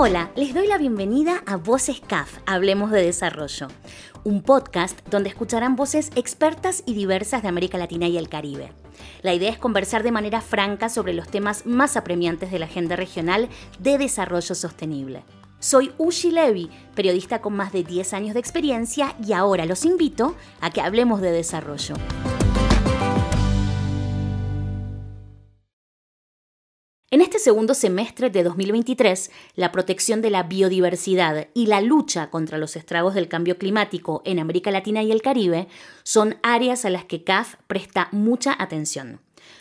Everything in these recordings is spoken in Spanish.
Hola, les doy la bienvenida a Voces CAF, Hablemos de Desarrollo, un podcast donde escucharán voces expertas y diversas de América Latina y el Caribe. La idea es conversar de manera franca sobre los temas más apremiantes de la agenda regional de desarrollo sostenible. Soy Ushi Levy, periodista con más de 10 años de experiencia y ahora los invito a que hablemos de desarrollo. Este segundo semestre de 2023, la protección de la biodiversidad y la lucha contra los estragos del cambio climático en América Latina y el Caribe son áreas a las que CAF presta mucha atención.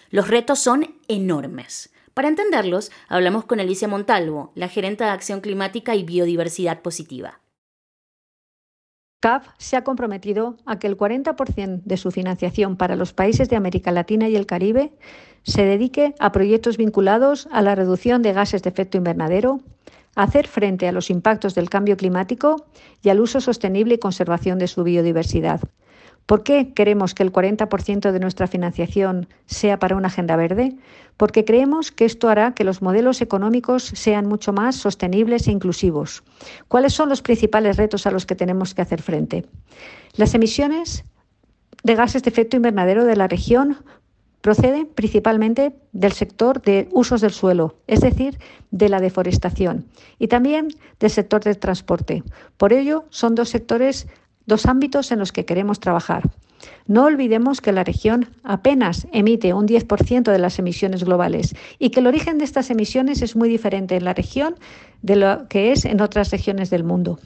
Los retos son enormes. Para entenderlos, hablamos con Alicia Montalvo, la gerente de Acción Climática y Biodiversidad Positiva. CAF se ha comprometido a que el 40% de su financiación para los países de América Latina y el Caribe se dedique a proyectos vinculados a la reducción de gases de efecto invernadero, a hacer frente a los impactos del cambio climático y al uso sostenible y conservación de su biodiversidad. ¿Por qué queremos que el 40% de nuestra financiación sea para una agenda verde? Porque creemos que esto hará que los modelos económicos sean mucho más sostenibles e inclusivos. ¿Cuáles son los principales retos a los que tenemos que hacer frente? Las emisiones de gases de efecto invernadero de la región proceden principalmente del sector de usos del suelo, es decir, de la deforestación, y también del sector del transporte. Por ello, son dos sectores dos ámbitos en los que queremos trabajar. No olvidemos que la región apenas emite un 10% de las emisiones globales y que el origen de estas emisiones es muy diferente en la región de lo que es en otras regiones del mundo.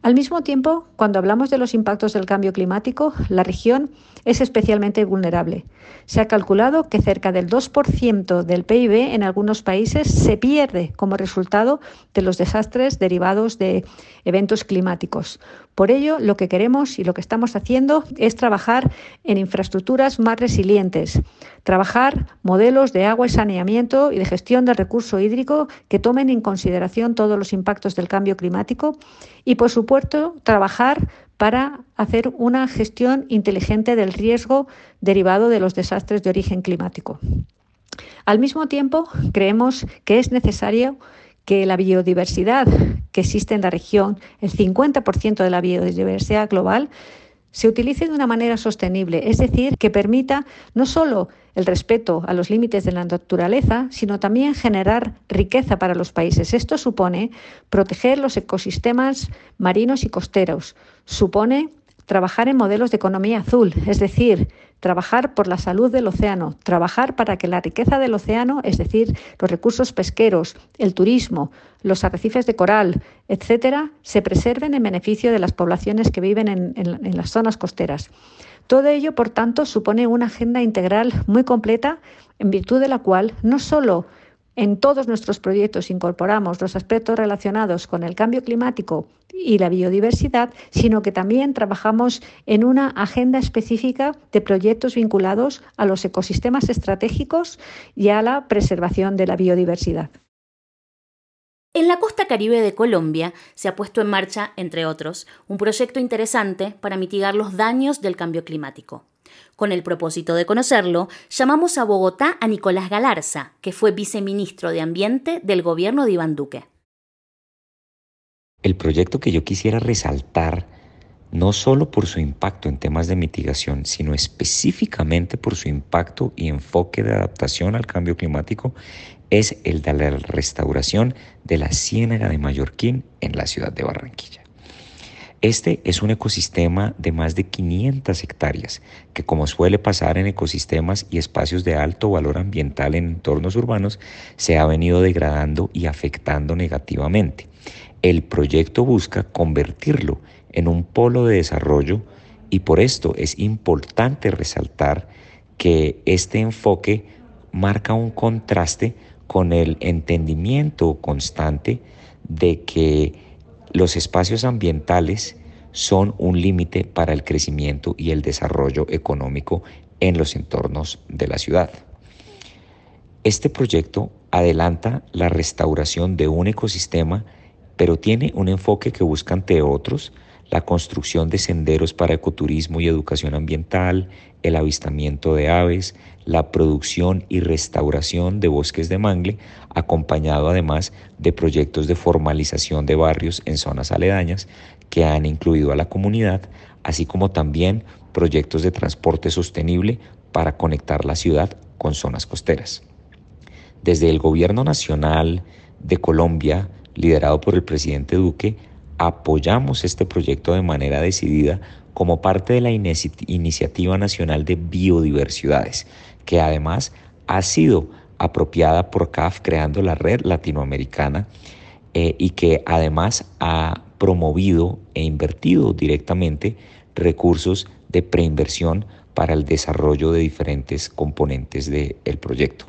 Al mismo tiempo, cuando hablamos de los impactos del cambio climático, la región es especialmente vulnerable. Se ha calculado que cerca del 2% del PIB en algunos países se pierde como resultado de los desastres derivados de eventos climáticos. Por ello, lo que queremos y lo que estamos haciendo es trabajar en infraestructuras más resilientes, trabajar modelos de agua y saneamiento y de gestión del recurso hídrico que tomen en consideración todos los impactos del cambio climático y, por supuesto, trabajar para hacer una gestión inteligente del riesgo derivado de los desastres de origen climático. Al mismo tiempo, creemos que es necesario que la biodiversidad que existe en la región, el 50% de la biodiversidad global, se utilice de una manera sostenible, es decir, que permita no solo el respeto a los límites de la naturaleza, sino también generar riqueza para los países. Esto supone proteger los ecosistemas marinos y costeros, supone trabajar en modelos de economía azul, es decir, trabajar por la salud del océano, trabajar para que la riqueza del océano, es decir, los recursos pesqueros, el turismo, los arrecifes de coral, etcétera, se preserven en beneficio de las poblaciones que viven en, las zonas costeras. Todo ello, por tanto, supone una agenda integral muy completa, en virtud de la cual no solo en todos nuestros proyectos incorporamos los aspectos relacionados con el cambio climático y la biodiversidad, sino que también trabajamos en una agenda específica de proyectos vinculados a los ecosistemas estratégicos y a la preservación de la biodiversidad. En la costa caribe de Colombia se ha puesto en marcha, entre otros, un proyecto interesante para mitigar los daños del cambio climático. Con el propósito de conocerlo, llamamos a Bogotá a Nicolás Galarza, que fue viceministro de Ambiente del gobierno de Iván Duque. El proyecto que yo quisiera resaltar, no solo por su impacto en temas de mitigación, sino específicamente por su impacto y enfoque de adaptación al cambio climático, es el de la restauración de la Ciénaga de Mallorquín en la ciudad de Barranquilla. Este es un ecosistema de más de 500 hectáreas, que como suele pasar en ecosistemas y espacios de alto valor ambiental en entornos urbanos, se ha venido degradando y afectando negativamente. El proyecto busca convertirlo en un polo de desarrollo y por esto es importante resaltar que este enfoque marca un contraste con el entendimiento constante de que los espacios ambientales son un límite para el crecimiento y el desarrollo económico en los entornos de la ciudad. Este proyecto adelanta la restauración de un ecosistema, pero tiene un enfoque que busca, entre otros, la construcción de senderos para ecoturismo y educación ambiental, el avistamiento de aves, la producción y restauración de bosques de mangle, acompañado además de proyectos de formalización de barrios en zonas aledañas que han incluido a la comunidad, así como también proyectos de transporte sostenible para conectar la ciudad con zonas costeras. Desde el Gobierno Nacional de Colombia, liderado por el presidente Duque, apoyamos este proyecto de manera decidida como parte de la Iniciativa Nacional de Biodiversidades, que además ha sido apropiada por CAF creando la red latinoamericana eh, y que además ha promovido e invertido directamente recursos de preinversión para el desarrollo de diferentes componentes del proyecto.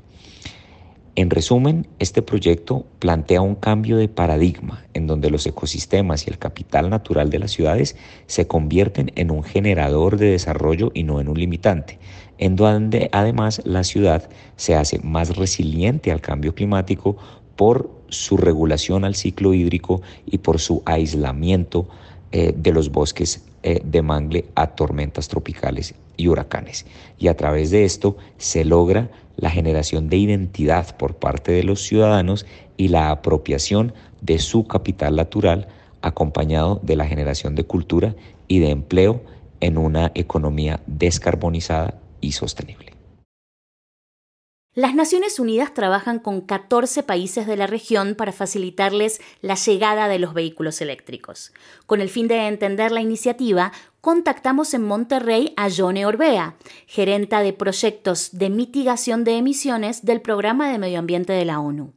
En resumen, este proyecto plantea un cambio de paradigma en donde los ecosistemas y el capital natural de las ciudades se convierten en un generador de desarrollo y no en un limitante, en donde además la ciudad se hace más resiliente al cambio climático por su regulación al ciclo hídrico y por su aislamiento eh, de los bosques eh, de mangle a tormentas tropicales y huracanes. Y a través de esto se logra la generación de identidad por parte de los ciudadanos y la apropiación de su capital natural acompañado de la generación de cultura y de empleo en una economía descarbonizada y sostenible. Las Naciones Unidas trabajan con 14 países de la región para facilitarles la llegada de los vehículos eléctricos. Con el fin de entender la iniciativa, contactamos en Monterrey a Jone Orbea, gerenta de proyectos de mitigación de emisiones del Programa de Medio Ambiente de la ONU.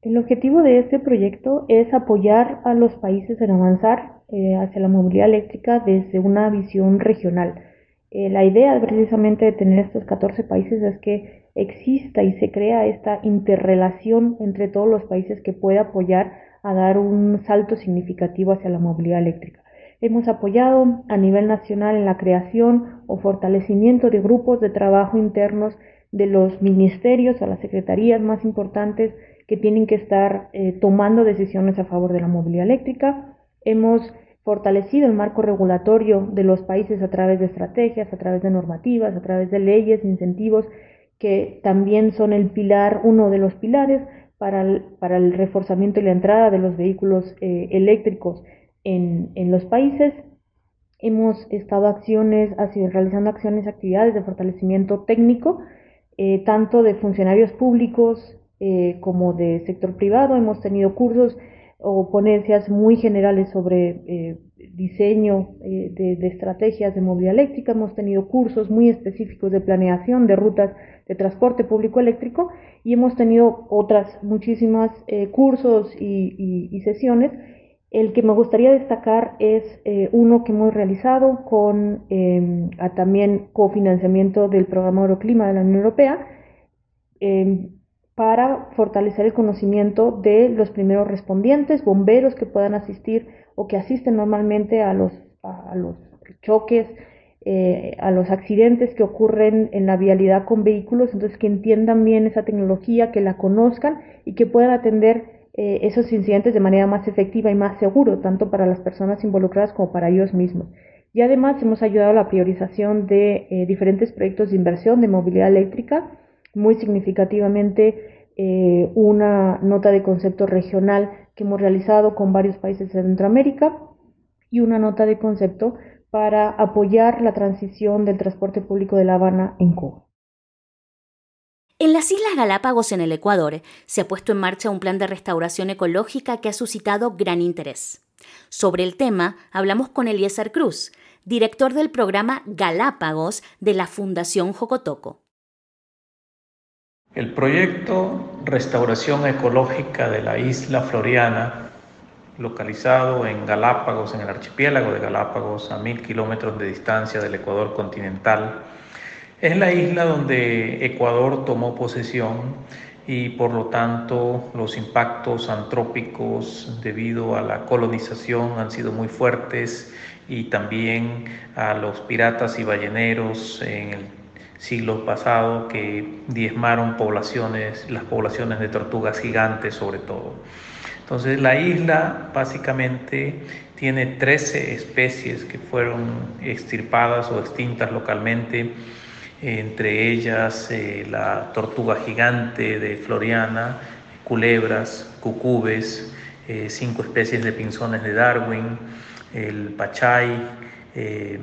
El objetivo de este proyecto es apoyar a los países en avanzar eh, hacia la movilidad eléctrica desde una visión regional eh, la idea precisamente de tener estos 14 países es que exista y se crea esta interrelación entre todos los países que pueda apoyar a dar un salto significativo hacia la movilidad eléctrica. Hemos apoyado a nivel nacional en la creación o fortalecimiento de grupos de trabajo internos de los ministerios o las secretarías más importantes que tienen que estar eh, tomando decisiones a favor de la movilidad eléctrica. Hemos fortalecido el marco regulatorio de los países a través de estrategias, a través de normativas, a través de leyes, incentivos, que también son el pilar, uno de los pilares para el, para el reforzamiento y la entrada de los vehículos eh, eléctricos en, en, los países. Hemos estado acciones, realizando acciones, actividades de fortalecimiento técnico, eh, tanto de funcionarios públicos eh, como de sector privado. Hemos tenido cursos o ponencias muy generales sobre eh, diseño eh, de, estrategias de movilidad eléctrica, hemos tenido cursos muy específicos de planeación de rutas de transporte público eléctrico y hemos tenido otras muchísimas eh, cursos y, sesiones. El que me gustaría destacar es uno que hemos realizado con em, también cofinanciamiento del programa Euroclima de la Unión Europea em, para fortalecer el conocimiento de los primeros respondientes, bomberos que puedan asistir o que asisten normalmente a los, choques, eh, a los accidentes que ocurren en la vialidad con vehículos, entonces que entiendan bien esa tecnología, que la conozcan y que puedan atender eh, esos incidentes de manera más efectiva y más seguro, tanto para las personas involucradas como para ellos mismos. Y además hemos ayudado a la priorización de eh, diferentes proyectos de inversión de movilidad eléctrica, muy significativamente eh, una nota de concepto regional que hemos realizado con varios países de Centroamérica y una nota de concepto para apoyar la transición del transporte público de La Habana en Cuba. En las Islas Galápagos, en el Ecuador, se ha puesto en marcha un plan de restauración ecológica que ha suscitado gran interés. Sobre el tema hablamos con Eliezer Cruz, director del programa Galápagos de la Fundación Jocotoco. El proyecto Restauración Ecológica de la isla Floriana, localizado en Galápagos, en el archipiélago de Galápagos, a mil kilómetros de distancia del Ecuador continental, es la isla donde Ecuador tomó posesión y por lo tanto los impactos antrópicos debido a la colonización han sido muy fuertes y también a los piratas y balleneros en el siglos pasados que diezmaron poblaciones, las poblaciones de tortugas gigantes sobre todo. Entonces la isla básicamente tiene 13 especies que fueron extirpadas o extintas localmente, entre ellas eh, la tortuga gigante de Floriana, culebras, cucubes, eh, cinco especies de pinzones de Darwin, el pachay, eh,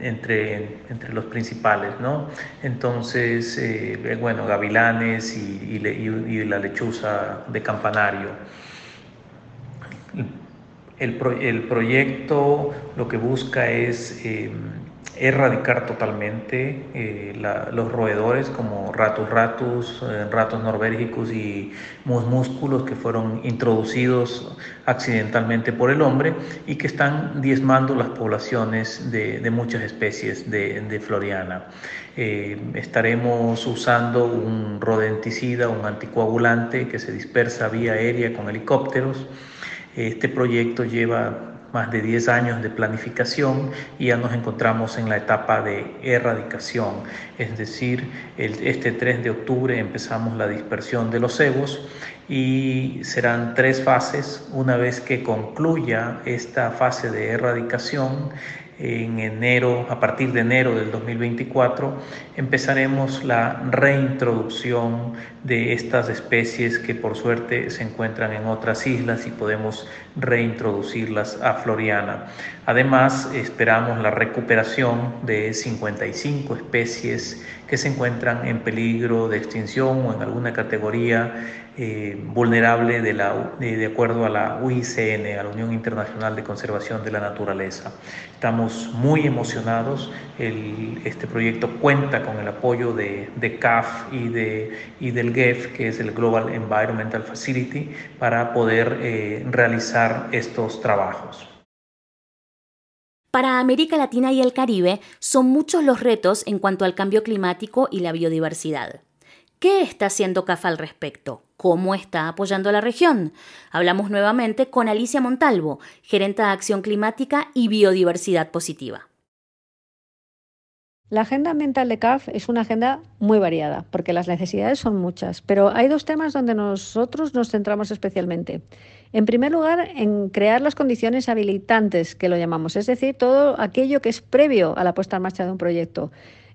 entre, entre los principales, ¿no? Entonces, eh, bueno, gavilanes y, la lechuza de campanario. El, el, proyecto lo que busca es erradicar totalmente eh, los roedores como ratus ratus, eh, ratos norvégicos y músculos que fueron introducidos accidentalmente por el hombre y que están diezmando las poblaciones de, muchas especies de, floriana. Eh, estaremos usando un rodenticida, un anticoagulante que se dispersa vía aérea con helicópteros. Este proyecto lleva más de 10 años de planificación y ya nos encontramos en la etapa de erradicación, es decir, este 3 de octubre empezamos la dispersión de los cebos y serán tres fases. Una vez que concluya esta fase de erradicación, en enero, a partir de enero del 2024, empezaremos la reintroducción de estas especies que por suerte se encuentran en otras islas y podemos reintroducirlas a Floriana. Además, esperamos la recuperación de 55 especies que se encuentran en peligro de extinción o en alguna categoría eh, vulnerable de, de, acuerdo a la UICN, a la Unión Internacional de Conservación de la Naturaleza. Estamos muy emocionados. este proyecto cuenta con el apoyo de, CAF y del GEF, que es el Global Environmental Facility, para poder eh, realizar estos trabajos. Para América Latina y el Caribe son muchos los retos en cuanto al cambio climático y la biodiversidad. ¿Qué está haciendo CAF al respecto? ¿Cómo está apoyando a la región? Hablamos nuevamente con Alicia Montalvo, gerente de Acción Climática y Biodiversidad Positiva. La agenda ambiental de CAF es una agenda muy variada, porque las necesidades son muchas, pero hay dos temas donde nosotros nos centramos especialmente. En primer lugar, en crear las condiciones habilitantes, que lo llamamos, es decir, todo aquello que es previo a la puesta en marcha de un proyecto.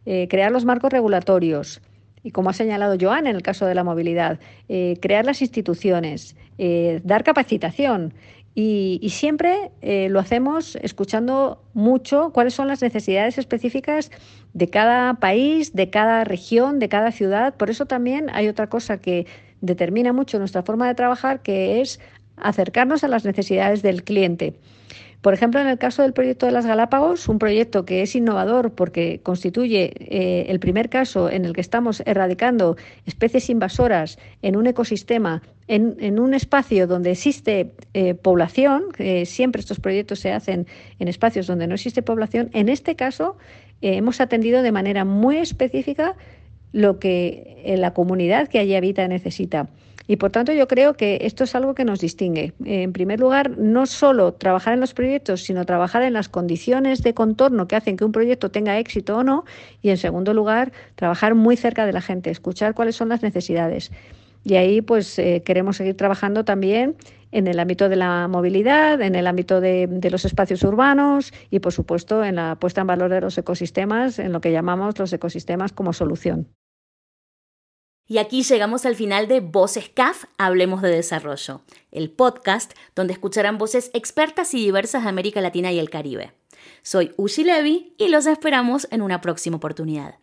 Eh, crear los marcos regulatorios, y como ha señalado Joan en el caso de la movilidad, eh, crear las instituciones, eh, dar capacitación, y, siempre eh, lo hacemos escuchando mucho cuáles son las necesidades específicas de cada país, de cada región, de cada ciudad. Por eso también hay otra cosa que determina mucho nuestra forma de trabajar, que es acercarnos a las necesidades del cliente. Por ejemplo, en el caso del proyecto de las Galápagos, un proyecto que es innovador porque constituye eh, el primer caso en el que estamos erradicando especies invasoras en un ecosistema, en, un espacio donde existe eh, población, siempre estos proyectos se hacen en espacios donde no existe población, en este caso eh, hemos atendido de manera muy específica lo que la comunidad que allí habita necesita. Y por tanto yo creo que esto es algo que nos distingue. En primer lugar, no solo trabajar en los proyectos, sino trabajar en las condiciones de contorno que hacen que un proyecto tenga éxito o no. Y en segundo lugar, trabajar muy cerca de la gente, escuchar cuáles son las necesidades. Y ahí pues eh, queremos seguir trabajando también en el ámbito de la movilidad, en el ámbito de, de, los espacios urbanos y, por supuesto, en la puesta en valor de los ecosistemas, en lo que llamamos los ecosistemas como solución. Y aquí llegamos al final de Voces CAF, Hablemos de Desarrollo, el podcast donde escucharán voces expertas y diversas de América Latina y el Caribe. Soy Ushi Levy y los esperamos en una próxima oportunidad.